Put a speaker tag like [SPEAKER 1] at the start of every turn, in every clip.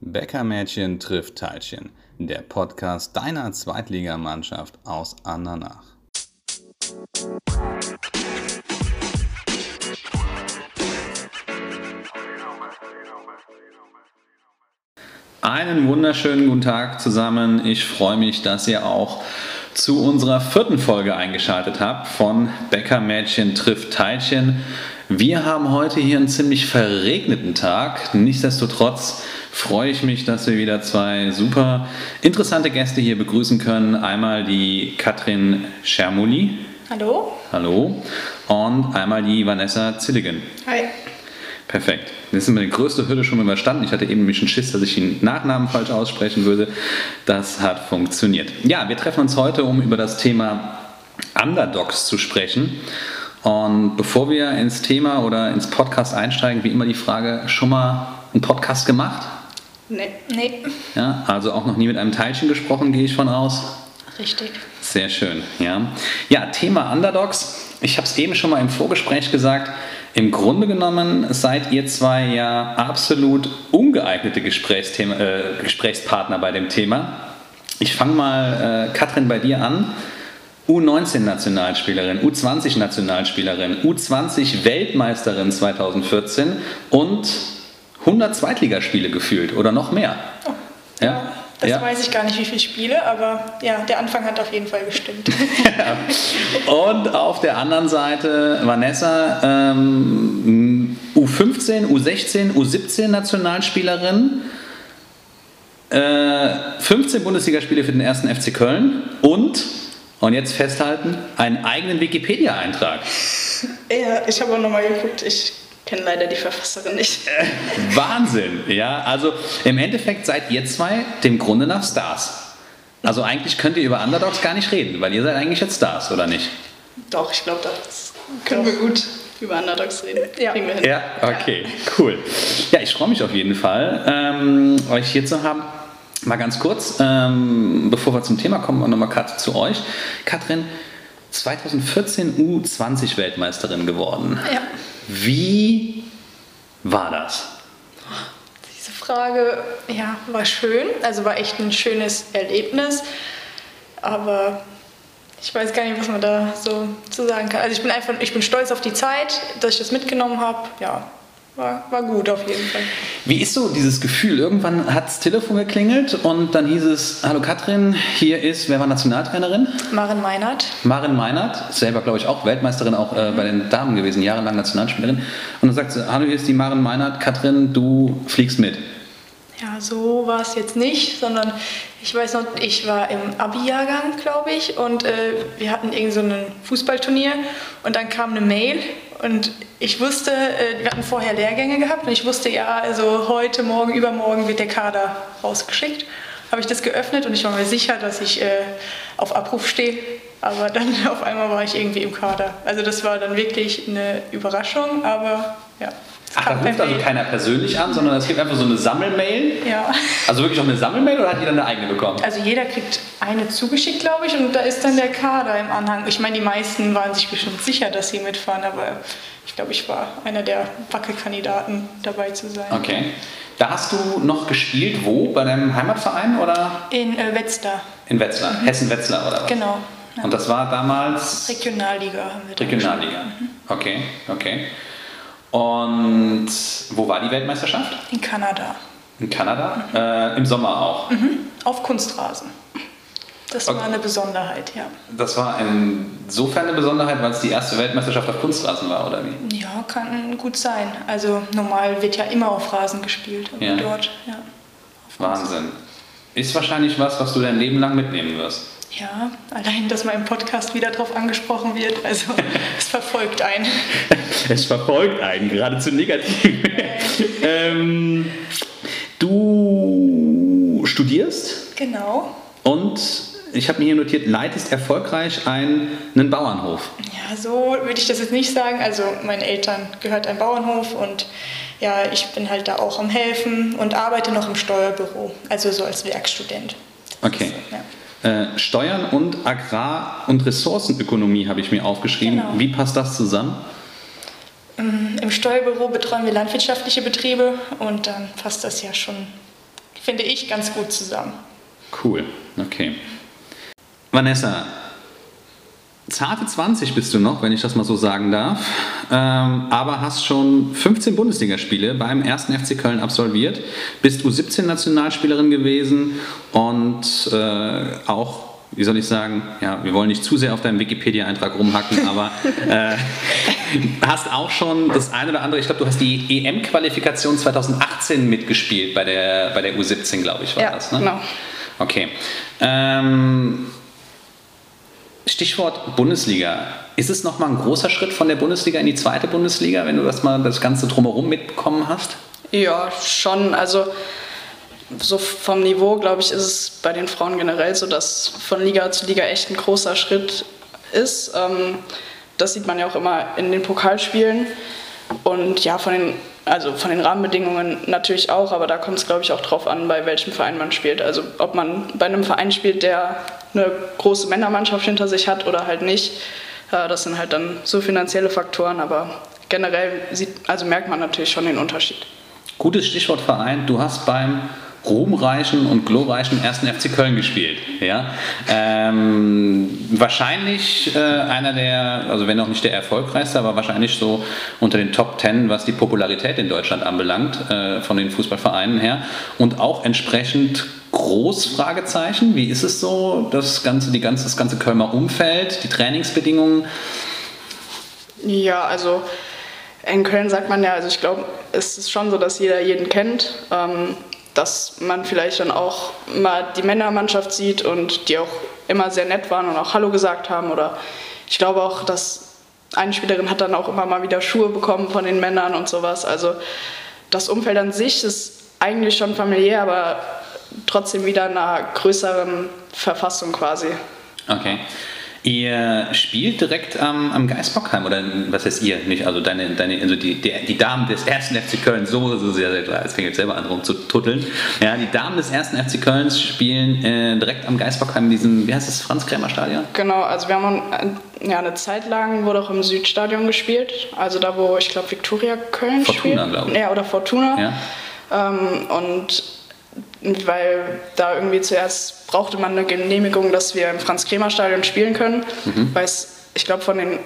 [SPEAKER 1] Bäckermädchen trifft Teilchen, der Podcast deiner Zweitligamannschaft aus Andernach. Einen wunderschönen guten Tag zusammen. Ich freue mich, dass ihr auch zu unserer vierten Folge eingeschaltet habt von Bäckermädchen trifft Teilchen. Wir haben heute hier einen ziemlich verregneten Tag. Nichtsdestotrotz freue ich mich, dass wir wieder zwei super interessante Gäste hier begrüßen können. Einmal die Katrin Schermuli.
[SPEAKER 2] Hallo.
[SPEAKER 1] Hallo. Und einmal die Vanessa Zilligen.
[SPEAKER 2] Hi.
[SPEAKER 1] Perfekt. Jetzt sind wir die größte Hürde schon überstanden. Ich hatte eben nämlich einen Schiss, dass ich den Nachnamen falsch aussprechen würde. Das hat funktioniert. Ja, wir treffen uns heute, um über das Thema Underdogs zu sprechen. Und bevor wir ins Thema oder ins Podcast einsteigen, wie immer die Frage, schon mal einen Podcast gemacht?
[SPEAKER 2] Nee. Nee.
[SPEAKER 1] Ja, also auch noch nie mit einem Teilchen gesprochen, gehe ich von aus.
[SPEAKER 2] Richtig.
[SPEAKER 1] Sehr schön, ja. Ja, Thema Underdogs. Ich habe es eben schon mal im Vorgespräch gesagt. Im Grunde genommen seid ihr zwei ja absolut ungeeignete Gesprächsthema, äh, Gesprächspartner bei dem Thema. Ich fange mal, äh, Katrin, bei dir an. U19-Nationalspielerin, U20-Nationalspielerin, U20-Weltmeisterin 2014 und 100 Zweitligaspiele gefühlt oder noch mehr.
[SPEAKER 2] Oh. Ja? Das ja. weiß ich gar nicht, wie viele Spiele, aber ja, der Anfang hat auf jeden Fall gestimmt.
[SPEAKER 1] Und auf der anderen Seite Vanessa, ähm, U15, U16, U17 Nationalspielerin, äh, 15 Bundesligaspiele für den ersten FC Köln und, und jetzt festhalten, einen eigenen Wikipedia-Eintrag.
[SPEAKER 2] Ja, ich habe auch nochmal geguckt, ich kenne leider die Verfasserin nicht.
[SPEAKER 1] Wahnsinn, ja. Also im Endeffekt seid ihr zwei dem Grunde nach Stars. Also eigentlich könnt ihr über Underdogs gar nicht reden, weil ihr seid eigentlich jetzt Stars, oder nicht?
[SPEAKER 2] Doch, ich glaube, das können Doch. wir gut über Underdogs reden.
[SPEAKER 1] Ja, ja okay, ja. cool. Ja, ich freue mich auf jeden Fall, ähm, euch hier zu haben. Mal ganz kurz, ähm, bevor wir zum Thema kommen, nochmal Kat zu euch. Katrin, 2014 U20 Weltmeisterin geworden.
[SPEAKER 2] Ja.
[SPEAKER 1] Wie war das?
[SPEAKER 2] Diese Frage, ja, war schön. Also war echt ein schönes Erlebnis. Aber ich weiß gar nicht, was man da so zu sagen kann. Also ich bin einfach, ich bin stolz auf die Zeit, dass ich das mitgenommen habe. Ja, war, war gut auf jeden Fall.
[SPEAKER 1] Wie ist so dieses Gefühl? Irgendwann hat das Telefon geklingelt und dann hieß es, hallo Katrin, hier ist, wer war Nationaltrainerin?
[SPEAKER 2] Maren Meinert.
[SPEAKER 1] Maren Meinert, selber glaube ich auch Weltmeisterin, auch äh, bei den Damen gewesen, jahrelang Nationalspielerin. Und dann sagt sie, hallo, hier ist die Maren Meinert, Katrin, du fliegst mit.
[SPEAKER 2] Ja, so war es jetzt nicht, sondern ich weiß noch, ich war im Abi-Jahrgang, glaube ich, und äh, wir hatten irgend so ein Fußballturnier und dann kam eine Mail und ich wusste, äh, wir hatten vorher Lehrgänge gehabt und ich wusste, ja, also heute, morgen, übermorgen wird der Kader rausgeschickt. Habe ich das geöffnet und ich war mir sicher, dass ich äh, auf Abruf stehe, aber dann auf einmal war ich irgendwie im Kader. Also das war dann wirklich eine Überraschung, aber ja.
[SPEAKER 1] Ach, da ruft also keiner persönlich an, sondern es gibt einfach so eine Sammelmail?
[SPEAKER 2] Ja.
[SPEAKER 1] Also wirklich auch eine Sammelmail oder hat jeder eine eigene bekommen?
[SPEAKER 2] Also jeder kriegt eine zugeschickt, glaube ich, und da ist dann der Kader im Anhang. Ich meine, die meisten waren sich bestimmt sicher, dass sie mitfahren, aber ich glaube, ich war einer der Wackelkandidaten dabei zu sein.
[SPEAKER 1] Okay. Da hast du noch gespielt, wo? Bei deinem Heimatverein oder?
[SPEAKER 2] In äh, Wetzlar.
[SPEAKER 1] In Wetzlar, mhm. Hessen-Wetzlar oder was?
[SPEAKER 2] Genau.
[SPEAKER 1] Ja. Und das war damals?
[SPEAKER 2] Regionalliga haben wir
[SPEAKER 1] Regionalliga. Mhm. Okay, okay. Und wo war die Weltmeisterschaft?
[SPEAKER 2] In Kanada.
[SPEAKER 1] In Kanada? Mhm. Äh, Im Sommer auch?
[SPEAKER 2] Mhm. Auf Kunstrasen. Das okay. war eine Besonderheit, ja.
[SPEAKER 1] Das war insofern eine Besonderheit, weil es die erste Weltmeisterschaft auf Kunstrasen war, oder wie?
[SPEAKER 2] Ja, kann gut sein. Also normal wird ja immer auf Rasen gespielt ja. dort, ja.
[SPEAKER 1] Wahnsinn. Ist wahrscheinlich was, was du dein Leben lang mitnehmen wirst.
[SPEAKER 2] Ja, allein, dass man im Podcast wieder darauf angesprochen wird, also es verfolgt einen.
[SPEAKER 1] es verfolgt einen, geradezu negativ. ähm, du studierst?
[SPEAKER 2] Genau.
[SPEAKER 1] Und ich habe mir hier notiert, leitest erfolgreich einen, einen Bauernhof.
[SPEAKER 2] Ja, so würde ich das jetzt nicht sagen. Also meinen Eltern gehört ein Bauernhof und ja, ich bin halt da auch am Helfen und arbeite noch im Steuerbüro, also so als Werkstudent.
[SPEAKER 1] Okay. So, ja. Äh, Steuern und Agrar- und Ressourcenökonomie habe ich mir aufgeschrieben. Genau. Wie passt das zusammen?
[SPEAKER 2] Mm, Im Steuerbüro betreuen wir landwirtschaftliche Betriebe und dann passt das ja schon finde ich, ganz gut zusammen.
[SPEAKER 1] Cool, okay. Vanessa, zarte 20 bist du noch, wenn ich das mal so sagen darf, ähm, aber hast schon 15 Bundesligaspiele beim 1. FC Köln absolviert, bist U17-Nationalspielerin gewesen und äh, auch wie soll ich sagen, ja, wir wollen nicht zu sehr auf deinem Wikipedia-Eintrag rumhacken, aber äh, hast auch schon das eine oder andere, ich glaube, du hast die EM-Qualifikation 2018 mitgespielt bei der, bei der U17, glaube ich, war
[SPEAKER 2] ja,
[SPEAKER 1] das, ne?
[SPEAKER 2] genau.
[SPEAKER 1] Okay. Ähm, Stichwort Bundesliga. Ist es nochmal ein großer Schritt von der Bundesliga in die zweite Bundesliga, wenn du das mal das Ganze drumherum mitbekommen hast?
[SPEAKER 3] Ja, schon. Also so vom Niveau, glaube ich, ist es bei den Frauen generell so, dass von Liga zu Liga echt ein großer Schritt ist. Ähm, das sieht man ja auch immer in den Pokalspielen. Und ja, von den, also von den Rahmenbedingungen natürlich auch, aber da kommt es, glaube ich, auch drauf an, bei welchem Verein man spielt. Also ob man bei einem Verein spielt, der eine große Männermannschaft hinter sich hat oder halt nicht. Äh, das sind halt dann so finanzielle Faktoren, aber generell sieht, also merkt man natürlich schon den Unterschied.
[SPEAKER 1] Gutes Stichwort Verein. Du hast beim ruhmreichen und glorreichen 1. FC Köln gespielt. Ja? Ähm, wahrscheinlich äh, einer der, also wenn auch nicht der erfolgreichste, aber wahrscheinlich so unter den Top Ten, was die Popularität in Deutschland anbelangt, äh, von den Fußballvereinen her. Und auch entsprechend groß Fragezeichen. Wie ist es so, das ganze, die ganze, das ganze Kölner Umfeld, die Trainingsbedingungen?
[SPEAKER 3] Ja, also in Köln sagt man ja, also ich glaube, es ist schon so, dass jeder jeden kennt. Ähm, dass man vielleicht dann auch mal die Männermannschaft sieht und die auch immer sehr nett waren und auch Hallo gesagt haben. Oder ich glaube auch, dass eine Spielerin hat dann auch immer mal wieder Schuhe bekommen von den Männern und sowas. Also das Umfeld an sich ist eigentlich schon familiär, aber trotzdem wieder in einer größeren Verfassung quasi.
[SPEAKER 1] Okay. Ihr spielt direkt am, am Geisbockheim oder was heißt ihr nicht? Also deine, deine also die, die, die Damen des ersten FC Köln, so, so sehr, sehr klar. Jetzt fängt jetzt selber an rumzututteln. Ja, die Damen des ersten FC Kölns spielen äh, direkt am Geisbockheim in diesem, wie heißt das, Franz-Krämer-Stadion?
[SPEAKER 3] Genau, also wir haben ja, eine Zeit lang wurde auch im Südstadion gespielt. Also da, wo ich glaube Viktoria Köln
[SPEAKER 1] Fortuna, spielt. glaube ich.
[SPEAKER 3] Ja, oder Fortuna. Ja. Ähm, und weil da irgendwie zuerst brauchte man eine Genehmigung, dass wir im Franz-Kremer-Stadion spielen können, mhm. weil es, ich glaube, von den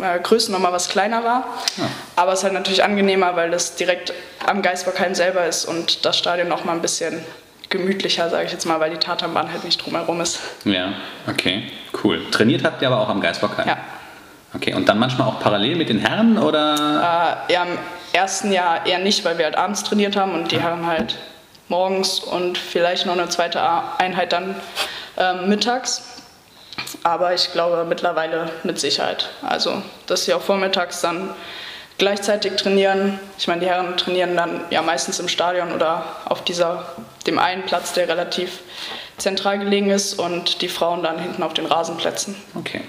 [SPEAKER 3] äh, Größen nochmal was kleiner war. Ja. Aber es ist halt natürlich angenehmer, weil das direkt am Geisbockheim selber ist und das Stadion nochmal ein bisschen gemütlicher, sage ich jetzt mal, weil die Tatanbahn halt nicht drumherum ist.
[SPEAKER 1] Ja, okay, cool. Trainiert habt ihr aber auch am Geisbockheim?
[SPEAKER 3] Ja.
[SPEAKER 1] Okay, und dann manchmal auch parallel mit den Herren oder?
[SPEAKER 3] Äh, ja, im ersten Jahr eher nicht, weil wir halt abends trainiert haben und die Herren halt morgens und vielleicht noch eine zweite Einheit dann ähm, mittags. Aber ich glaube mittlerweile mit Sicherheit. Also, dass sie auch vormittags dann gleichzeitig trainieren. Ich meine, die Herren trainieren dann ja meistens im Stadion oder auf dieser, dem einen Platz, der relativ zentral gelegen ist, und die Frauen dann hinten auf den Rasenplätzen.
[SPEAKER 1] Okay.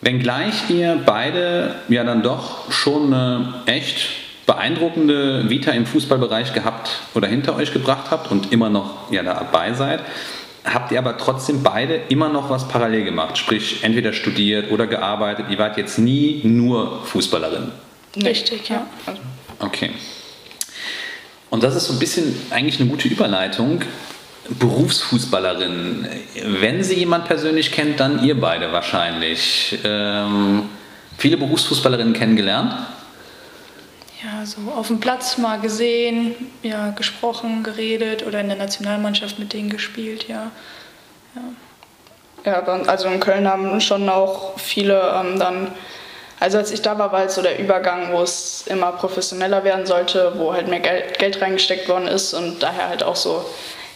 [SPEAKER 1] Wenngleich ihr beide ja dann doch schon eine echt beeindruckende Vita im Fußballbereich gehabt oder hinter euch gebracht habt und immer noch ja, dabei seid, habt ihr aber trotzdem beide immer noch was parallel gemacht, sprich entweder studiert oder gearbeitet. Ihr wart jetzt nie nur Fußballerin.
[SPEAKER 3] Richtig, ja.
[SPEAKER 1] Okay. Und das ist so ein bisschen eigentlich eine gute Überleitung. Berufsfußballerin. Wenn sie jemand persönlich kennt, dann ihr beide wahrscheinlich. Ähm, viele Berufsfußballerinnen kennengelernt?
[SPEAKER 2] Ja, so auf dem Platz mal gesehen, ja, gesprochen, geredet oder in der Nationalmannschaft mit denen gespielt, ja.
[SPEAKER 3] Ja, ja also in Köln haben schon auch viele ähm, dann, also als ich da war, war halt so der Übergang, wo es immer professioneller werden sollte, wo halt mehr Geld, Geld reingesteckt worden ist und daher halt auch so,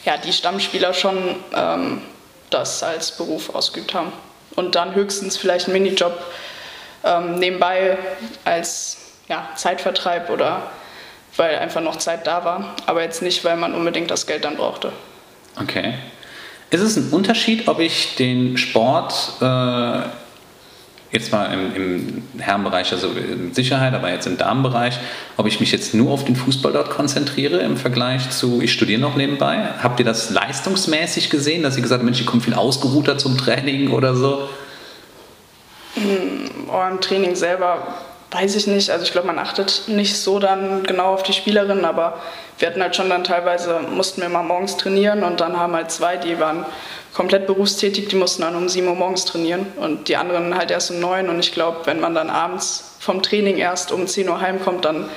[SPEAKER 3] ja, die Stammspieler schon ähm, das als Beruf ausgeübt haben. Und dann höchstens vielleicht einen Minijob ähm, nebenbei als ja, Zeitvertreib oder weil einfach noch Zeit da war, aber jetzt nicht, weil man unbedingt das Geld dann brauchte.
[SPEAKER 1] Okay. Ist es ein Unterschied, ob ich den Sport äh, jetzt mal im, im, Herrenbereich, also mit Sicherheit, aber jetzt im Damenbereich, ob ich mich jetzt nur auf den Fußball dort konzentriere im Vergleich zu, ich studiere noch nebenbei? Habt ihr das leistungsmäßig gesehen, dass ihr gesagt habt, Mensch, ich komme viel ausgeruhter zum Training oder so?
[SPEAKER 3] Hm, oh, Im Training selber weiß ich nicht. Also ich glaube, man achtet nicht so dann genau auf die Spielerinnen, aber wir hatten halt schon dann teilweise, mussten wir mal morgens trainieren und dann haben halt zwei, die waren komplett berufstätig, die mussten dann um 7 Uhr morgens trainieren und die anderen halt erst um 9 und ich glaube, wenn man dann abends vom Training erst um 10 Uhr heimkommt, dann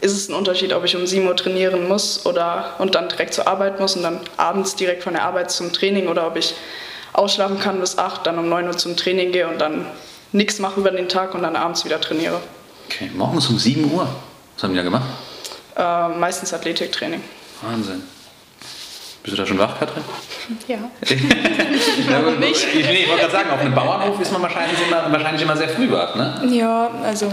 [SPEAKER 3] ist es ein Unterschied, ob ich um 7 Uhr trainieren muss oder und dann direkt zur Arbeit muss und dann abends direkt von der Arbeit zum Training oder ob ich ausschlafen kann bis 8, dann um 9 Uhr zum Training gehe und dann nichts mache über den Tag und dann abends wieder trainiere.
[SPEAKER 1] Okay, morgens um 7 Uhr. Was haben die da gemacht?
[SPEAKER 3] Äh, meistens Athletiktraining.
[SPEAKER 1] Wahnsinn. Bist du da schon wach, Katrin?
[SPEAKER 2] Ja.
[SPEAKER 1] ja nicht. Ich, nee, ich wollte gerade sagen, auf einem Bauernhof ist man wahrscheinlich immer, wahrscheinlich immer sehr früh wach, ne?
[SPEAKER 2] Ja, also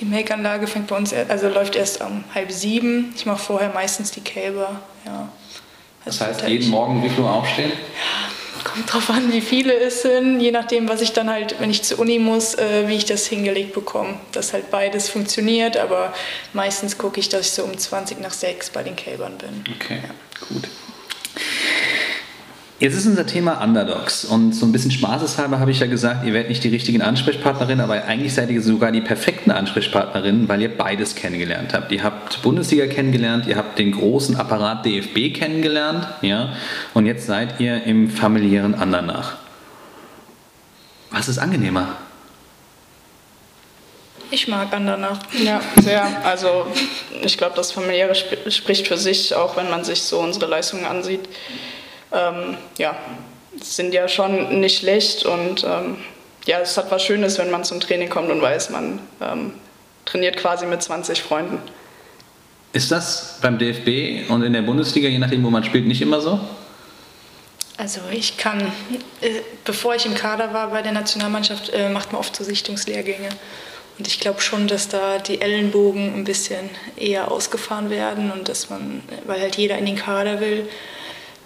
[SPEAKER 2] die Melkanlage fängt bei uns, also läuft erst um halb sieben. Ich mache vorher meistens die Kälber, ja.
[SPEAKER 1] Also das heißt, jeden Morgen wie viel Uhr aufstehen?
[SPEAKER 2] Kommt drauf an, wie viele es sind, je nachdem, was ich dann halt, wenn ich zur Uni muss, äh, wie ich das hingelegt bekomme. Dass halt beides funktioniert, aber meistens gucke ich, dass ich so um 20 nach 6 bei den Kälbern bin.
[SPEAKER 1] Okay, ja. gut. Jetzt ist unser Thema Underdogs und so ein bisschen spaßeshalber habe ich ja gesagt, ihr werdet nicht die richtigen Ansprechpartnerinnen, aber eigentlich seid ihr sogar die perfekten Ansprechpartnerinnen, weil ihr beides kennengelernt habt. Ihr habt Bundesliga kennengelernt, ihr habt den großen Apparat DFB kennengelernt, ja, und jetzt seid ihr im familiären Andernach. Was ist angenehmer?
[SPEAKER 2] Ich mag Andernach.
[SPEAKER 3] Ja, sehr. Also ich glaube, das familiäre spricht für sich, auch wenn man sich so unsere Leistungen ansieht ähm, ja, sind ja schon nicht schlecht und ähm, ja, es hat was Schönes, wenn man zum Training kommt und weiß, man ähm, trainiert quasi mit 20 Freunden.
[SPEAKER 1] Ist das beim DFB und in der Bundesliga, je nachdem, wo man spielt, nicht immer so?
[SPEAKER 2] Also ich kann, äh, bevor ich im Kader war bei der Nationalmannschaft, äh, macht man oft so Sichtungslehrgänge. Und ich glaube schon, dass da die Ellenbogen ein bisschen eher ausgefahren werden und dass man, weil halt jeder in den Kader will,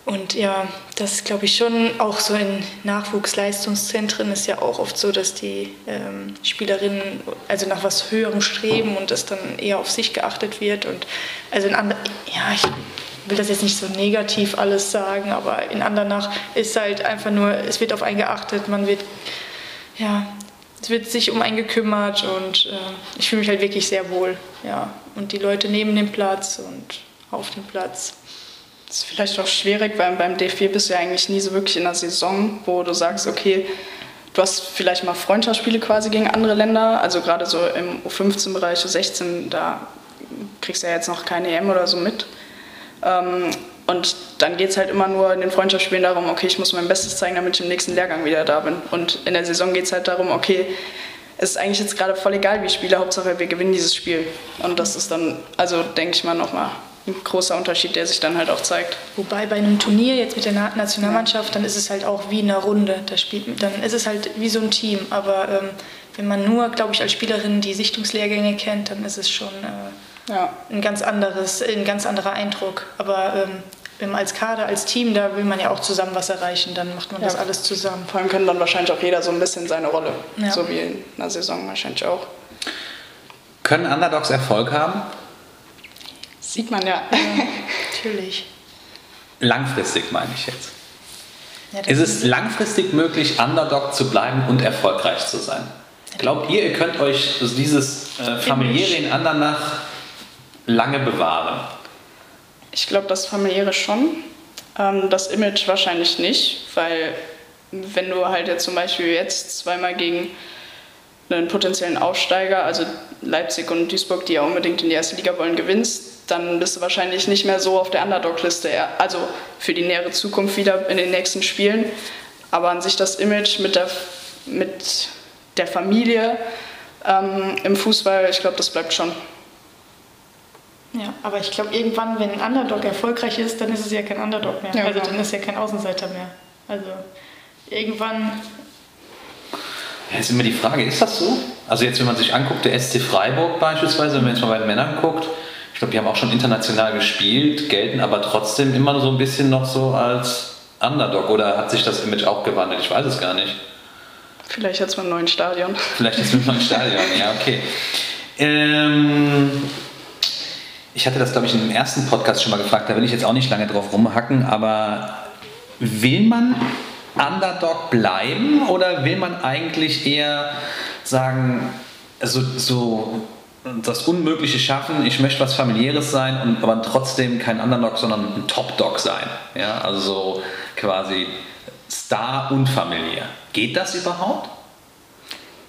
[SPEAKER 2] und ja, das glaube ich, schon auch so in Nachwuchsleistungszentren ist ja auch oft so, dass die ähm, Spielerinnen also nach was Höherem streben und das dann eher auf sich geachtet wird. Und also in anderen, ja, ich will das jetzt nicht so negativ alles sagen, aber in Andernach ist halt einfach nur, es wird auf einen geachtet, man wird, ja, es wird sich um einen gekümmert und äh, ich fühle mich halt wirklich sehr wohl, ja. Und die Leute neben dem Platz und auf dem Platz.
[SPEAKER 3] Das ist vielleicht auch schwierig, weil beim DFB bist du ja eigentlich nie so wirklich in der Saison, wo du sagst, okay, du hast vielleicht mal Freundschaftsspiele quasi gegen andere Länder, also gerade so im U15-Bereich, U16, da kriegst du ja jetzt noch keine EM oder so mit. Ähm, und dann geht es halt immer nur in den Freundschaftsspielen darum, okay, ich muss mein Bestes zeigen, damit ich im nächsten Lehrgang wieder da bin. Und in der Saison geht es halt darum, okay, es ist eigentlich jetzt gerade voll egal, wie ich spiele, Hauptsache wir gewinnen dieses Spiel. Und das ist dann, also denke ich mal, nochmal ein großer Unterschied, der sich dann halt auch zeigt.
[SPEAKER 2] Wobei bei einem Turnier jetzt mit der Nationalmannschaft, dann ist es halt auch wie eine Runde. Da spielt, dann ist es halt wie so ein Team. Aber ähm, wenn man nur, glaube ich, als Spielerin die Sichtungslehrgänge kennt, dann ist es schon äh, ja. ein ganz anderes, ein ganz anderer Eindruck. Aber ähm, wenn man als Kader, als Team, da will man ja auch zusammen was erreichen, dann macht man ja. das alles zusammen.
[SPEAKER 3] Vor allem können dann wahrscheinlich auch jeder so ein bisschen seine Rolle, ja. so wie in einer Saison wahrscheinlich auch.
[SPEAKER 1] Können Underdogs Erfolg haben?
[SPEAKER 3] Sieht man ja. ja
[SPEAKER 2] natürlich.
[SPEAKER 1] Langfristig meine ich jetzt. Ja, ist es langfristig möglich, Underdog zu bleiben und erfolgreich zu sein? Glaubt ihr, ihr könnt euch dieses äh, familiäre in Andernach lange bewahren?
[SPEAKER 3] Ich glaube, das familiäre schon. Ähm, das Image wahrscheinlich nicht, weil wenn du halt jetzt zum Beispiel jetzt zweimal gegen einen potenziellen Aufsteiger, also Leipzig und Duisburg, die ja unbedingt in die erste Liga wollen, gewinnst, dann bist du wahrscheinlich nicht mehr so auf der Underdog-Liste. Also für die nähere Zukunft wieder in den nächsten Spielen. Aber an sich das Image mit der, mit der Familie ähm, im Fußball, ich glaube, das bleibt schon.
[SPEAKER 2] Ja, aber ich glaube, irgendwann, wenn ein Underdog erfolgreich ist, dann ist es ja kein Underdog mehr. Ja, also genau. dann ist ja kein Außenseiter mehr. Also irgendwann.
[SPEAKER 1] Ja, ist immer die Frage, ist das so? Also jetzt, wenn man sich anguckt, der SC Freiburg beispielsweise, wenn man jetzt mal bei den Männern guckt, glaube, die haben auch schon international gespielt, gelten aber trotzdem immer so ein bisschen noch so als Underdog. Oder hat sich das Image auch gewandelt? Ich weiß es gar nicht.
[SPEAKER 3] Vielleicht jetzt mit einem neuen Stadion.
[SPEAKER 1] Vielleicht jetzt mit einem neuen Stadion, ja, okay. Ähm, ich hatte das, glaube ich, in dem ersten Podcast schon mal gefragt, da will ich jetzt auch nicht lange drauf rumhacken, aber will man Underdog bleiben oder will man eigentlich eher sagen, also so das Unmögliche schaffen, ich möchte was familiäres sein und aber trotzdem kein Underdog, sondern ein Top-Dog sein. Ja, also so quasi Star und familiär. Geht das überhaupt?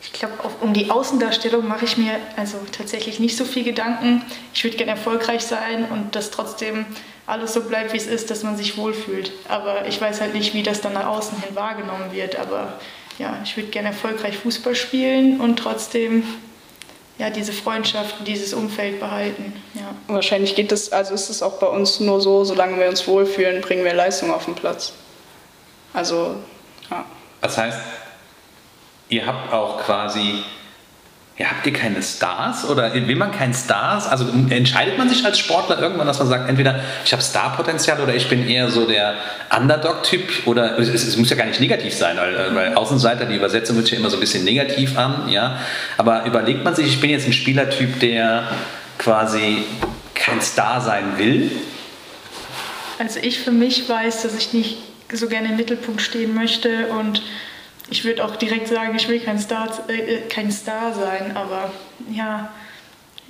[SPEAKER 2] Ich glaube, um die Außendarstellung mache ich mir also tatsächlich nicht so viel Gedanken. Ich würde gerne erfolgreich sein und dass trotzdem alles so bleibt, wie es ist, dass man sich wohlfühlt. Aber ich weiß halt nicht, wie das dann nach außen hin wahrgenommen wird. Aber ja, ich würde gerne erfolgreich Fußball spielen und trotzdem ja, diese Freundschaft, dieses Umfeld behalten. Ja.
[SPEAKER 3] Wahrscheinlich geht es, also ist es auch bei uns nur so, solange wir uns wohlfühlen, bringen wir Leistung auf den Platz. Also, ja.
[SPEAKER 1] Das heißt, ihr habt auch quasi ja, habt ihr keine Stars oder will man keinen Stars? Also entscheidet man sich als Sportler irgendwann, dass man sagt, entweder ich habe Starpotenzial oder ich bin eher so der Underdog-Typ oder es, es, muss ja gar nicht negativ sein, weil, äh, weil Außenseiter, die Übersetzung wird ja immer so ein bisschen negativ an, ja. Aber überlegt man sich, ich bin jetzt ein Spielertyp, der quasi kein Star sein will?
[SPEAKER 2] Also ich für mich weiß, dass ich nicht so gerne im Mittelpunkt stehen möchte und ich würde auch direkt sagen, ich will kein Star, äh, kein Star sein, aber ja,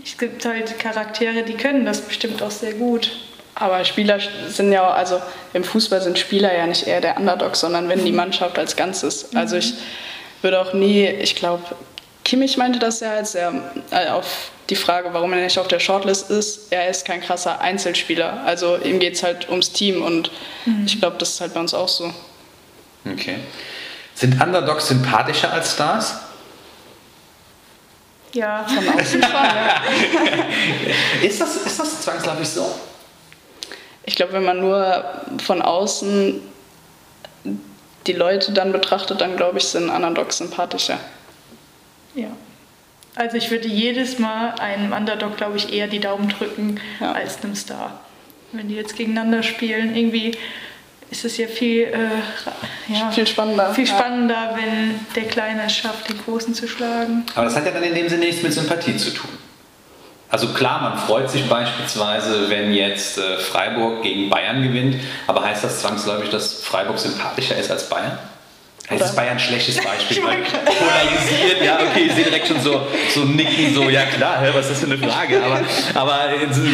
[SPEAKER 2] es gibt halt Charaktere, die können das bestimmt auch sehr gut.
[SPEAKER 3] Aber Spieler sind ja, also im Fußball sind Spieler ja nicht eher der Underdog, sondern wenn die mhm. Mannschaft als Ganzes. Mhm. Also ich würde auch nie, ich glaube, Kimmich meinte das ja, als er äh, auf die Frage, warum er nicht auf der Shortlist ist, er ist kein krasser Einzelspieler. Also ihm geht es halt ums Team und mhm. ich glaube, das ist halt bei uns auch so.
[SPEAKER 1] Okay. Sind Underdogs sympathischer als Stars?
[SPEAKER 2] Ja, von außen schon, ja.
[SPEAKER 1] ist, das, ist das zwangsläufig so?
[SPEAKER 3] Ich glaube, wenn man nur von außen die Leute dann betrachtet, dann glaube ich, sind Underdogs sympathischer.
[SPEAKER 2] Ja. Also ich würde jedes Mal einem Underdog, glaube ich, eher die Daumen drücken ja. als einem Star. Wenn die jetzt gegeneinander spielen, irgendwie ist es ja viel, äh, ja,
[SPEAKER 3] viel spannender,
[SPEAKER 2] viel spannender ja. wenn der Kleine es schafft, den Großen zu schlagen.
[SPEAKER 1] Aber das hat ja dann in dem Sinne nichts mit Sympathie zu tun. Also klar, man freut sich beispielsweise, wenn jetzt äh, Freiburg gegen Bayern gewinnt, aber heißt das zwangsläufig, dass Freiburg sympathischer ist als Bayern? Das ist Bayern ein schlechtes Beispiel. polarisiert, ja, okay, ich sehe direkt schon so, so nicken, so, ja klar, was ist das für eine Frage? Aber, aber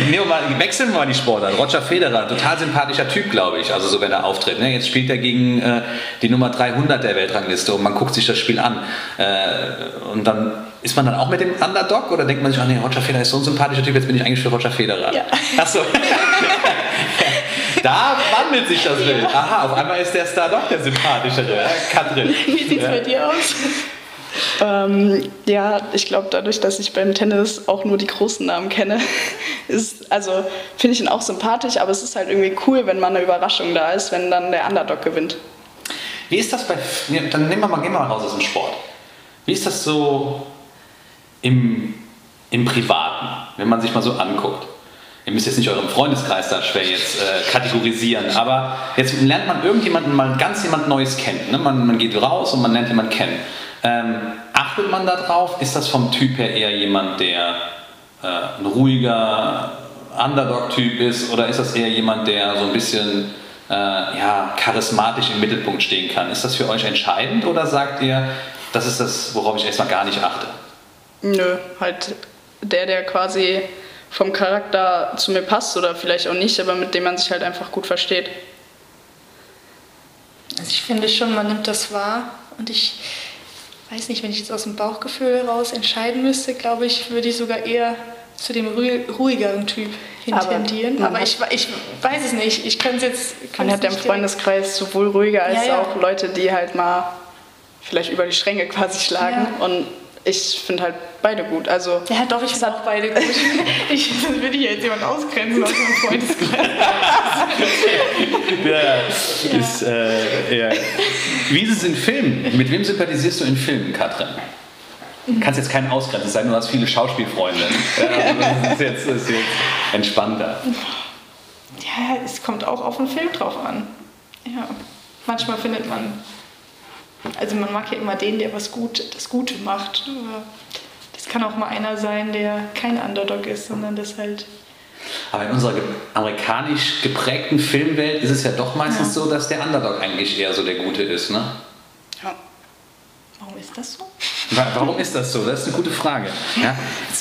[SPEAKER 1] nehmen wir mal, wechseln wir mal die Sportart. Roger Federer, total sympathischer Typ, glaube ich, also so wenn er auftritt. Ne? Jetzt spielt er gegen äh, die Nummer 300 der Weltrangliste und man guckt sich das Spiel an. Äh, und dann ist man dann auch mit dem Underdog oder denkt man sich, ach nee, Roger Federer ist so ein sympathischer Typ, jetzt bin ich eigentlich für Roger Federer? Ja. Achso. Da wandelt sich das Bild. Aha, auf einmal ist der Star doch der sympathischere. Katrin.
[SPEAKER 2] Wie sieht es bei dir aus?
[SPEAKER 3] Ähm, ja, ich glaube, dadurch, dass ich beim Tennis auch nur die großen Namen kenne, ist, also finde ich ihn auch sympathisch, aber es ist halt irgendwie cool, wenn mal eine Überraschung da ist, wenn dann der Underdog gewinnt.
[SPEAKER 1] Wie ist das bei, dann nehmen wir mal, gehen wir mal raus aus dem Sport. Wie ist das so im, im Privaten, wenn man sich mal so anguckt? ihr müsst jetzt nicht euren Freundeskreis da schwer jetzt äh, kategorisieren, aber jetzt lernt man irgendjemanden mal ganz jemand Neues kennen. Ne? Man, man geht raus und man lernt jemanden kennen. Ähm, achtet man da drauf? Ist das vom Typ her eher jemand, der äh, ein ruhiger Underdog-Typ ist oder ist das eher jemand, der so ein bisschen äh, ja, charismatisch im Mittelpunkt stehen kann? Ist das für euch entscheidend oder sagt ihr, das ist das, worauf ich erstmal gar nicht achte?
[SPEAKER 3] Nö, halt der, der quasi vom Charakter zu mir passt oder vielleicht auch nicht, aber mit dem man sich halt einfach gut versteht.
[SPEAKER 2] Also ich finde schon, man nimmt das wahr und ich weiß nicht, wenn ich jetzt aus dem Bauchgefühl heraus entscheiden müsste, glaube ich, würde ich sogar eher zu dem ruhigeren Typ hintendieren. Aber, aber ich, ich weiß es nicht. Ich kann es jetzt.
[SPEAKER 3] Man hat ja im Freundeskreis sowohl ruhiger als ja, ja. auch Leute, die halt mal vielleicht über die Stränge quasi schlagen. Ja. Und ich finde halt beide gut. Also,
[SPEAKER 2] ja, doch, ich finde auch beide gut. ich will ich jetzt jemand ausgrenzen aus meinem Freundeskreis.
[SPEAKER 1] ja, ja. Ist, äh, ja. Wie ist es in Filmen? Mit wem sympathisierst du in Filmen, Katrin? Du kannst jetzt keinen ausgrenzen, es sei denn, du hast viele Schauspielfreunde. Ja, das ist jetzt, ist jetzt entspannter.
[SPEAKER 2] Ja, es kommt auch auf den Film drauf an. Ja. Manchmal findet man also man mag ja immer den, der was gut, das Gute macht. Aber das kann auch mal einer sein, der kein Underdog ist, sondern das halt.
[SPEAKER 1] Aber in unserer amerikanisch geprägten Filmwelt ist es ja doch meistens ja. so, dass der Underdog eigentlich eher so der Gute ist, ne?
[SPEAKER 2] Ja. Warum ist das so?
[SPEAKER 1] Warum ist das so? Das ist eine gute Frage. Ja,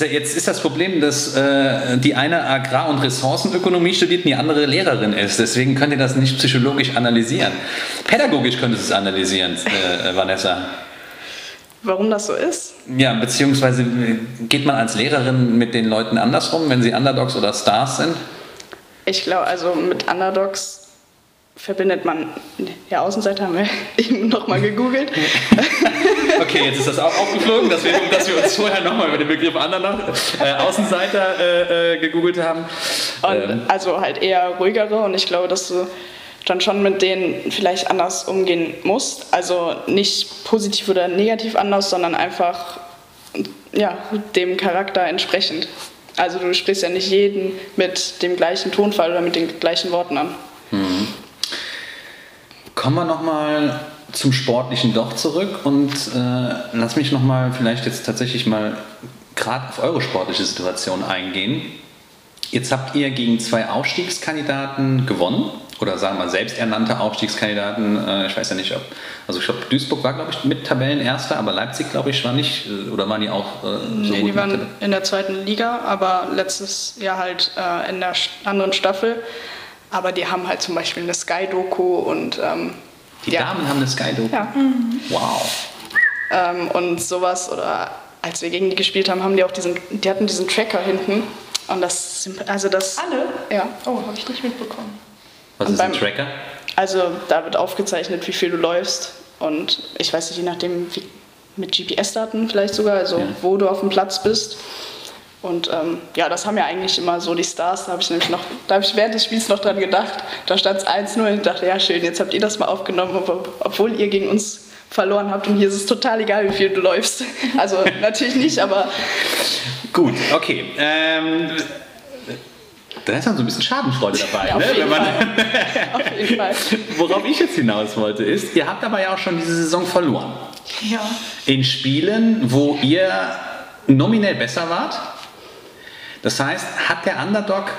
[SPEAKER 1] jetzt ist das Problem, dass äh, die eine Agrar- und Ressourcenökonomie studiert und die andere Lehrerin ist. Deswegen könnt ihr das nicht psychologisch analysieren. Pädagogisch könntest du es analysieren, äh, Vanessa.
[SPEAKER 3] Warum das so ist?
[SPEAKER 1] Ja, beziehungsweise geht man als Lehrerin mit den Leuten andersrum, wenn sie Underdogs oder Stars sind?
[SPEAKER 3] Ich glaube, also mit Underdogs verbindet man, ja, Außenseiter haben wir eben nochmal gegoogelt.
[SPEAKER 1] okay, jetzt ist das auch aufgeflogen, dass wir, dass wir uns vorher nochmal über den Begriff Underdog, äh, Außenseiter äh, äh, gegoogelt haben.
[SPEAKER 3] Ähm. also halt eher ruhigere und ich glaube, dass du dann schon mit denen vielleicht anders umgehen musst. Also nicht positiv oder negativ anders, sondern einfach ja, dem Charakter entsprechend. Also du sprichst ja nicht jeden mit dem gleichen Tonfall oder mit den gleichen Worten an. Mhm.
[SPEAKER 1] Kommen wir nochmal zum Sportlichen doch zurück und äh, lass mich nochmal vielleicht jetzt tatsächlich mal gerade auf eure sportliche Situation eingehen. Jetzt habt ihr gegen zwei Aufstiegskandidaten gewonnen oder sagen wir mal selbsternannte Aufstiegskandidaten. Äh, ich weiß ja nicht, ob, also ich glaube, Duisburg war, glaube ich, mit Tabellenerster, aber Leipzig, glaube ich, war nicht, äh, oder waren die auch äh,
[SPEAKER 3] so Nee, die waren in der zweiten Liga, aber letztes Jahr halt äh, in der anderen Staffel. Aber die haben halt zum Beispiel eine Sky-Doku und. Ähm,
[SPEAKER 1] die ja. Damen haben eine Sky-Doku?
[SPEAKER 3] Ja. Mhm. Wow. Ähm, und sowas, oder als wir gegen die gespielt haben, haben die auch diesen, die hatten diesen Tracker hinten. Und das, also das.
[SPEAKER 2] Alle?
[SPEAKER 3] Ja.
[SPEAKER 2] Oh, habe ich nicht mitbekommen.
[SPEAKER 1] Was und ist beim, ein Tracker?
[SPEAKER 3] Also da wird aufgezeichnet, wie viel du läufst. Und ich weiß nicht, je nachdem, wie, mit GPS-Daten vielleicht sogar, also ja. wo du auf dem Platz bist. Und ähm, ja, das haben ja eigentlich immer so die Stars. Da habe ich nämlich noch, da habe ich während des Spiels noch dran gedacht. Da stand es 1-0 und ich dachte, ja schön, jetzt habt ihr das mal aufgenommen, obwohl ihr gegen uns verloren habt und hier ist es total egal, wie viel du läufst. Also natürlich nicht, aber.
[SPEAKER 1] Gut, okay. Ähm, da ist dann so ein bisschen Schadenfreude dabei. Ja, auf, ne? jeden man, auf jeden Fall. Worauf ich jetzt hinaus wollte, ist, ihr habt aber ja auch schon diese Saison verloren.
[SPEAKER 2] Ja.
[SPEAKER 1] In Spielen, wo ihr nominell besser wart, das heißt, hat der Underdog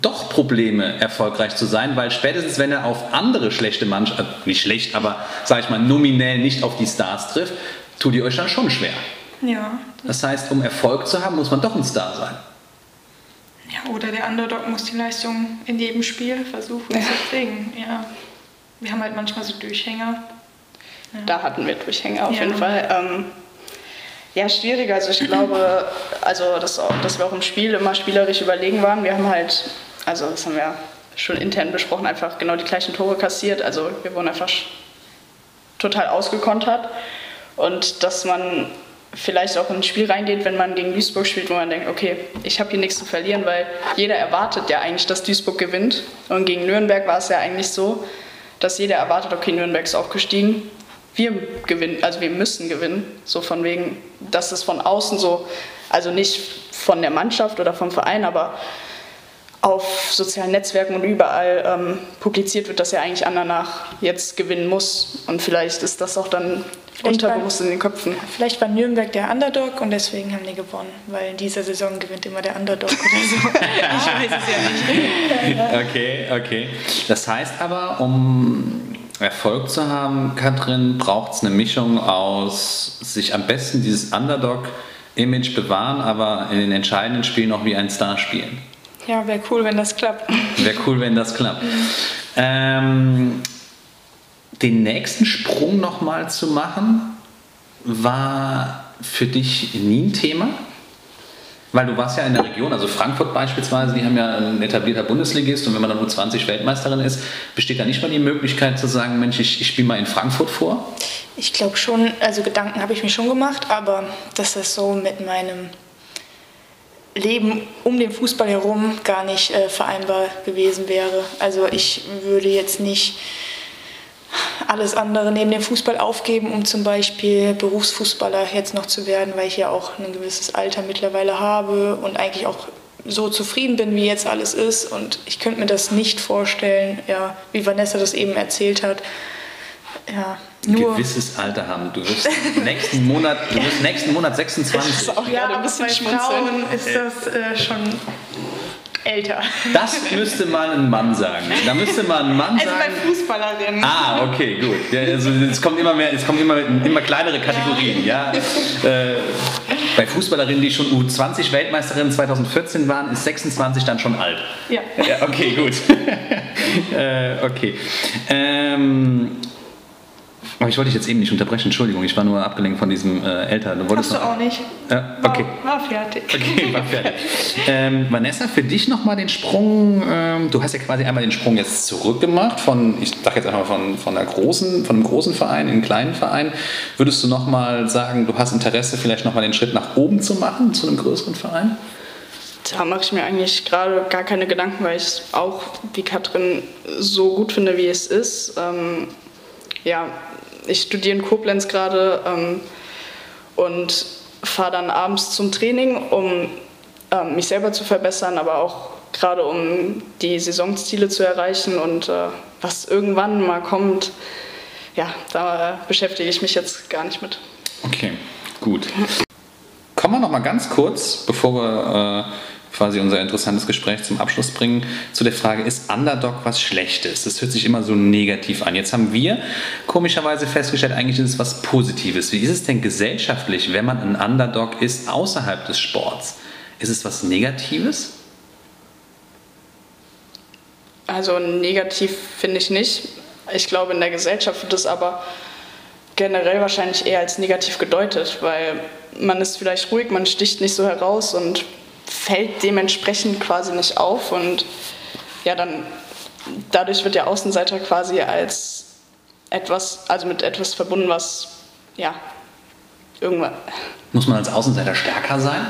[SPEAKER 1] doch Probleme, erfolgreich zu sein, weil spätestens, wenn er auf andere schlechte Mannschaften, äh, nicht schlecht, aber sage ich mal, nominell nicht auf die Stars trifft, tut ihr euch dann schon schwer.
[SPEAKER 2] Ja.
[SPEAKER 1] Das heißt, um Erfolg zu haben, muss man doch ein Star sein.
[SPEAKER 2] Ja, oder der Underdog muss die Leistung in jedem Spiel versuchen ja. zu bringen. Ja. Wir haben halt manchmal so Durchhänger.
[SPEAKER 3] Ja. Da hatten wir Durchhänger auf ja. jeden Fall. Ähm, ja, schwierig. Also ich glaube, also dass, dass wir auch im Spiel immer spielerisch überlegen waren. Wir haben halt, also das haben wir schon intern besprochen, einfach genau die gleichen Tore kassiert. Also wir wurden einfach total ausgekontert. Und dass man vielleicht auch ins Spiel reingeht, wenn man gegen Duisburg spielt, wo man denkt, okay, ich habe hier nichts zu verlieren, weil jeder erwartet ja eigentlich, dass Duisburg gewinnt. Und gegen Nürnberg war es ja eigentlich so, dass jeder erwartet, okay, Nürnberg ist aufgestiegen, wir gewinnen, also wir müssen gewinnen. So von wegen, dass es von außen so, also nicht von der Mannschaft oder vom Verein, aber auf sozialen Netzwerken und überall ähm, publiziert wird, dass er eigentlich Andernach jetzt gewinnen muss. Und vielleicht ist das auch dann vielleicht unterbewusst war, in den Köpfen.
[SPEAKER 2] Vielleicht war Nürnberg der Underdog und deswegen haben die gewonnen, weil in dieser Saison gewinnt immer der Underdog oder so. ich weiß es
[SPEAKER 1] ja nicht. okay, okay. Das heißt aber, um Erfolg zu haben, Katrin, braucht es eine Mischung aus sich am besten dieses Underdog-Image bewahren, aber in den entscheidenden Spielen auch wie ein Star spielen.
[SPEAKER 2] Ja, wäre cool, wenn das klappt.
[SPEAKER 1] Wäre cool, wenn das klappt. Ähm, den nächsten Sprung nochmal zu machen, war für dich nie ein Thema? Weil du warst ja in der Region, also Frankfurt beispielsweise, die haben ja ein etablierter Bundesligist und wenn man dann nur 20 Weltmeisterin ist, besteht da nicht mal die Möglichkeit zu sagen, Mensch, ich, ich spiele mal in Frankfurt vor?
[SPEAKER 2] Ich glaube schon, also Gedanken habe ich mir schon gemacht, aber dass das so mit meinem Leben um den Fußball herum gar nicht äh, vereinbar gewesen wäre. Also ich würde jetzt nicht alles andere neben dem Fußball aufgeben, um zum Beispiel Berufsfußballer jetzt noch zu werden, weil ich ja auch ein gewisses Alter mittlerweile habe und eigentlich auch so zufrieden bin, wie jetzt alles ist. Und ich könnte mir das nicht vorstellen, ja, wie Vanessa das eben erzählt hat. Ja,
[SPEAKER 1] nur ein gewisses Alter haben. Du wirst nächsten Monat, du wirst nächsten Monat 26.
[SPEAKER 2] Das ist auch ja, ein bisschen bei Frauen ist das äh, schon Älter.
[SPEAKER 1] Das müsste mal ein Mann sagen. Da müsste mal ein Mann
[SPEAKER 2] Also
[SPEAKER 1] sagen.
[SPEAKER 2] bei Fußballerinnen.
[SPEAKER 1] Ah, okay, gut. Ja, also es kommt immer mehr, es kommen immer, immer kleinere Kategorien. Ja. Äh, bei Fußballerinnen, die schon U20-Weltmeisterin 2014 waren, ist 26 dann schon alt.
[SPEAKER 2] Ja.
[SPEAKER 1] Ja, okay, gut. äh, okay. Ähm, aber ich wollte dich jetzt eben nicht unterbrechen, Entschuldigung, ich war nur abgelenkt von diesem äh, Älter. Du wolltest
[SPEAKER 2] Hast du auch nicht.
[SPEAKER 1] Ja, okay.
[SPEAKER 2] War, war fertig.
[SPEAKER 1] Okay, war fertig. ähm, Vanessa, für dich nochmal den Sprung, ähm, du hast ja quasi einmal den Sprung jetzt zurückgemacht von, ich sag jetzt einfach von, von, einer großen, von einem großen Verein in einen kleinen Verein. Würdest du nochmal sagen, du hast Interesse, vielleicht nochmal den Schritt nach oben zu machen, zu einem größeren Verein?
[SPEAKER 3] Da mache ich mir eigentlich gerade gar keine Gedanken, weil ich es auch wie Katrin so gut finde, wie es ist. Ähm, ja, ich studiere in Koblenz gerade ähm, und fahre dann abends zum Training, um ähm, mich selber zu verbessern, aber auch gerade um die Saisonziele zu erreichen und äh, was irgendwann mal kommt, ja, da beschäftige ich mich jetzt gar nicht mit.
[SPEAKER 1] Okay, gut. Kommen wir noch mal ganz kurz, bevor wir äh, quasi unser interessantes Gespräch zum Abschluss bringen, zu der Frage, ist Underdog was Schlechtes? Das hört sich immer so negativ an. Jetzt haben wir komischerweise festgestellt, eigentlich ist es was Positives. Wie ist es denn gesellschaftlich, wenn man ein Underdog ist außerhalb des Sports? Ist es was Negatives?
[SPEAKER 3] Also negativ finde ich nicht. Ich glaube, in der Gesellschaft wird es aber generell wahrscheinlich eher als negativ gedeutet, weil man ist vielleicht ruhig, man sticht nicht so heraus und fällt dementsprechend quasi nicht auf und ja, dann dadurch wird der Außenseiter quasi als etwas, also mit etwas verbunden, was ja irgendwann
[SPEAKER 1] Muss man als Außenseiter stärker sein?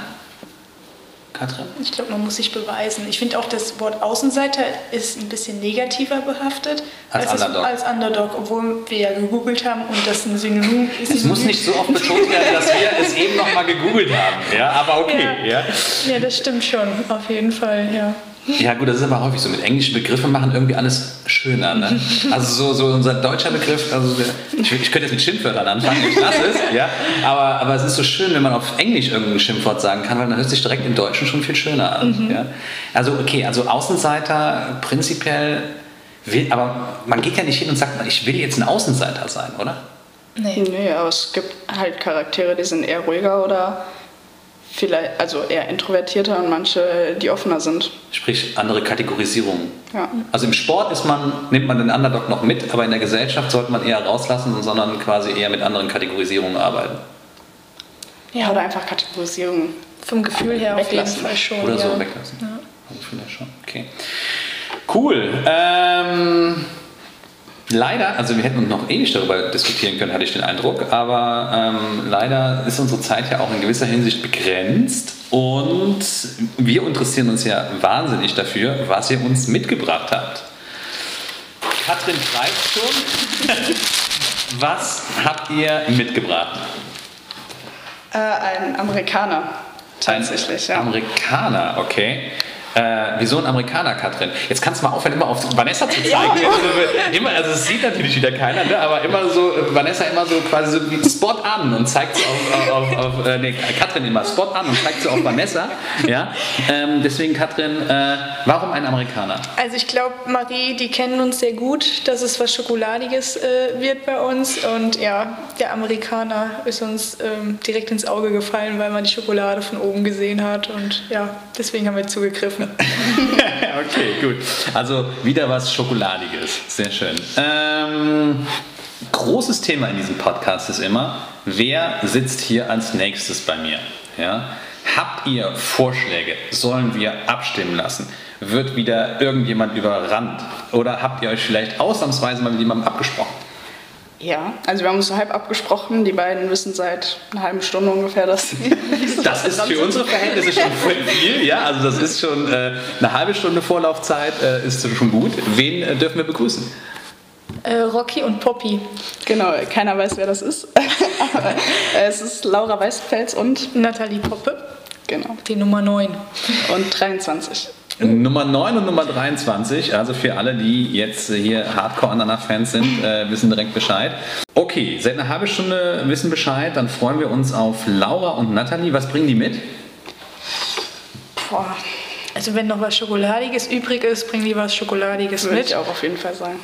[SPEAKER 1] Katrin?
[SPEAKER 2] Ich glaube, man muss sich beweisen. Ich finde auch, das Wort Außenseiter ist ein bisschen negativer behaftet
[SPEAKER 1] Als
[SPEAKER 2] es-
[SPEAKER 1] Underdog.
[SPEAKER 2] als Underdog, obwohl wir ja gegoogelt haben und das ein Synonym ist.
[SPEAKER 1] Es muss nicht so oft betont werden, dass wir es eben noch mal gegoogelt haben. Ja, aber okay.
[SPEAKER 2] Ja.
[SPEAKER 1] Ja.
[SPEAKER 2] Ja, das stimmt schon, auf jeden Fall, ja.
[SPEAKER 1] Ja gut, das ist aber häufig so. Mit englischen Begriffen machen irgendwie alles schöner. Ne? Also so, so unser deutscher Begriff, also der, ich, ich könnte jetzt mit Schimpfwörtern anfangen, ich lasse es, ja. Aber, aber es ist so schön, wenn man auf Englisch irgendein Schimpfwort sagen kann, weil dann hört sich direkt im Deutschen schon viel schöner an. Ja? Also okay, also Außenseiter prinzipiell will, aber man geht ja nicht hin und sagt, ich will jetzt ein Außenseiter sein, oder?
[SPEAKER 2] Nee.
[SPEAKER 3] Nee, aber es gibt halt Charaktere, die sind eher ruhiger oder vielleicht, also eher introvertierter und manche, die offener sind.
[SPEAKER 1] Sprich, andere Kategorisierungen.
[SPEAKER 3] Ja.
[SPEAKER 1] Also im Sport ist man, nimmt man den Underdog noch mit, aber in der Gesellschaft sollte man eher rauslassen, sondern quasi eher mit anderen Kategorisierungen arbeiten.
[SPEAKER 3] Ja, oder einfach Kategorisierung.
[SPEAKER 2] Vom Gefühl her auf jeden
[SPEAKER 3] Weglassen.
[SPEAKER 2] Fall schon.
[SPEAKER 1] Oder
[SPEAKER 2] ja.
[SPEAKER 1] so weglassen. Also vielleicht schon. Okay. Cool. Ähm, leider, also wir hätten uns noch ewig darüber diskutieren können, hatte ich den Eindruck, aber ähm, leider ist unsere Zeit ja auch in gewisser Hinsicht begrenzt und wir interessieren uns ja wahnsinnig dafür, was ihr uns mitgebracht habt. Katrin schreibt schon. Was habt ihr mitgebracht?
[SPEAKER 3] Äh, ein Amerikaner. Tatsächlich,
[SPEAKER 1] ein
[SPEAKER 3] ja.
[SPEAKER 1] Amerikaner, okay. Äh, wieso ein Amerikaner, Katrin? Jetzt kannst du mal aufhören, immer auf Vanessa zu zeigen. Also, immer, also es sieht natürlich wieder keiner, ne? aber immer so, äh, Vanessa immer so quasi so wie Spot an und zeigt so auf, auf, auf äh, nee, Katrin immer Spot an und zeigt so auf Vanessa. Ja? Ähm, deswegen, Katrin, äh, warum ein Amerikaner?
[SPEAKER 2] Also ich glaube, Marie, die kennen uns sehr gut, dass es was Schokoladiges äh, wird bei uns. Und ja, der Amerikaner ist uns ähm, direkt ins Auge gefallen, weil man die Schokolade von oben gesehen hat. Und ja, deswegen haben wir zugegriffen.
[SPEAKER 1] okay, gut. Also wieder was Schokoladiges. Sehr schön. Ähm, großes Thema in diesem Podcast ist immer, wer sitzt hier als nächstes bei mir? Ja? Habt ihr Vorschläge? Sollen wir abstimmen lassen? Wird wieder irgendjemand überrannt? Oder habt ihr euch vielleicht ausnahmsweise mal mit jemandem abgesprochen?
[SPEAKER 3] Ja, also wir haben uns so halb abgesprochen. Die beiden wissen seit einer halben Stunde ungefähr, dass sie
[SPEAKER 1] Das ist für unsere Verhältnisse schon viel, ja. Also das ist schon äh, eine halbe Stunde Vorlaufzeit, äh, ist schon gut. Wen äh, dürfen wir begrüßen?
[SPEAKER 2] Äh, Rocky und Poppy.
[SPEAKER 3] Genau, keiner weiß, wer das ist. Aber äh, es ist Laura Weißfels und
[SPEAKER 2] Nathalie Poppe,
[SPEAKER 3] genau
[SPEAKER 2] die Nummer 9.
[SPEAKER 3] und 23.
[SPEAKER 1] Nummer 9 und Nummer 23, also für alle, die jetzt hier Hardcore-Ananas-Fans sind, äh, wissen direkt Bescheid. Okay, seit einer halben Stunde wissen Bescheid, dann freuen wir uns auf Laura und Nathalie. Was bringen die mit?
[SPEAKER 3] Boah,
[SPEAKER 2] Also wenn noch was Schokoladiges übrig ist, bring lieber was Schokoladiges
[SPEAKER 3] Würde
[SPEAKER 2] mit.
[SPEAKER 3] ich auch auf jeden Fall sagen.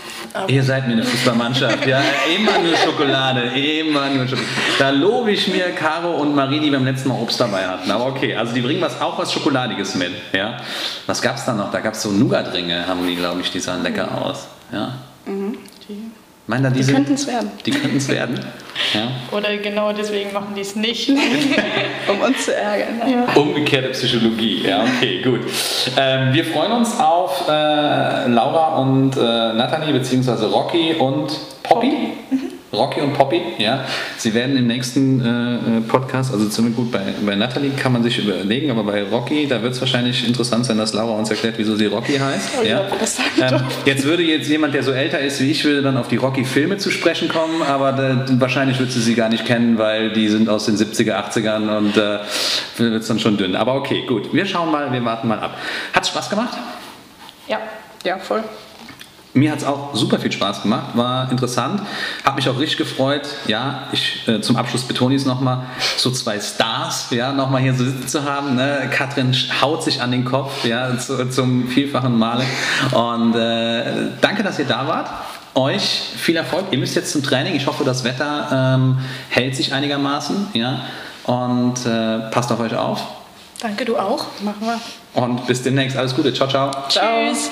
[SPEAKER 1] Ihr seid mir eine Fußballmannschaft, ja. Immer nur Schokolade, immer nur Schokolade. Da lobe ich mir Caro und Marie, die beim letzten Mal Obst dabei hatten. Aber okay, also die bringen was, auch was Schokoladiges mit, ja. Was gab's da noch? Da gab's so Nougat-Ringe, haben die, glaube ich, die sahen lecker aus, ja.
[SPEAKER 3] Die,
[SPEAKER 1] Meinen da
[SPEAKER 3] die könnten es werden,
[SPEAKER 1] Die könnten es werden, ja.
[SPEAKER 2] Oder genau deswegen machen die es nicht.
[SPEAKER 3] um uns zu ärgern.
[SPEAKER 2] ja.
[SPEAKER 1] Umgekehrte Psychologie, ja, okay, gut. Ähm, wir freuen uns auf äh, Laura und äh, Nathalie, beziehungsweise Rocky und Poppy. Rocky und Poppy, ja. Sie werden im nächsten äh, äh, Podcast, also ziemlich gut bei, bei Nathalie kann man sich überlegen, aber bei Rocky, da wird es wahrscheinlich interessant sein, dass Laura uns erklärt, wieso sie Rocky heißt.
[SPEAKER 3] Oh,
[SPEAKER 1] ja.
[SPEAKER 3] ja,
[SPEAKER 1] Ähm, jetzt würde jetzt jemand, der so älter ist wie ich, würde dann auf die Rocky-Filme zu sprechen kommen, aber da, wahrscheinlich wird sie sie gar nicht kennen, weil die sind aus den 70er, 80ern und äh, wird es dann schon dünn. Aber okay, gut. Wir schauen mal, wir warten mal ab. Hat Spaß gemacht?
[SPEAKER 2] ja.
[SPEAKER 3] Ja, voll.
[SPEAKER 1] Mir hat es auch super viel Spaß gemacht, war interessant, habe mich auch richtig gefreut. Ja, ich äh, zum Abschluss betone ich es nochmal, so zwei Stars, ja, nochmal hier so sitzen zu haben. Ne? Katrin haut sich an den Kopf, ja, zu, zum vielfachen Male. Und äh, danke, dass ihr da wart. Euch viel Erfolg. Ihr müsst jetzt zum Training. Ich hoffe, das Wetter ähm, hält sich einigermaßen, ja. Und äh, passt auf euch auf.
[SPEAKER 2] Danke, du auch.
[SPEAKER 3] Machen wir.
[SPEAKER 1] Und bis demnächst. Alles Gute. Ciao, ciao.
[SPEAKER 3] Ciao.
[SPEAKER 2] Tschüss.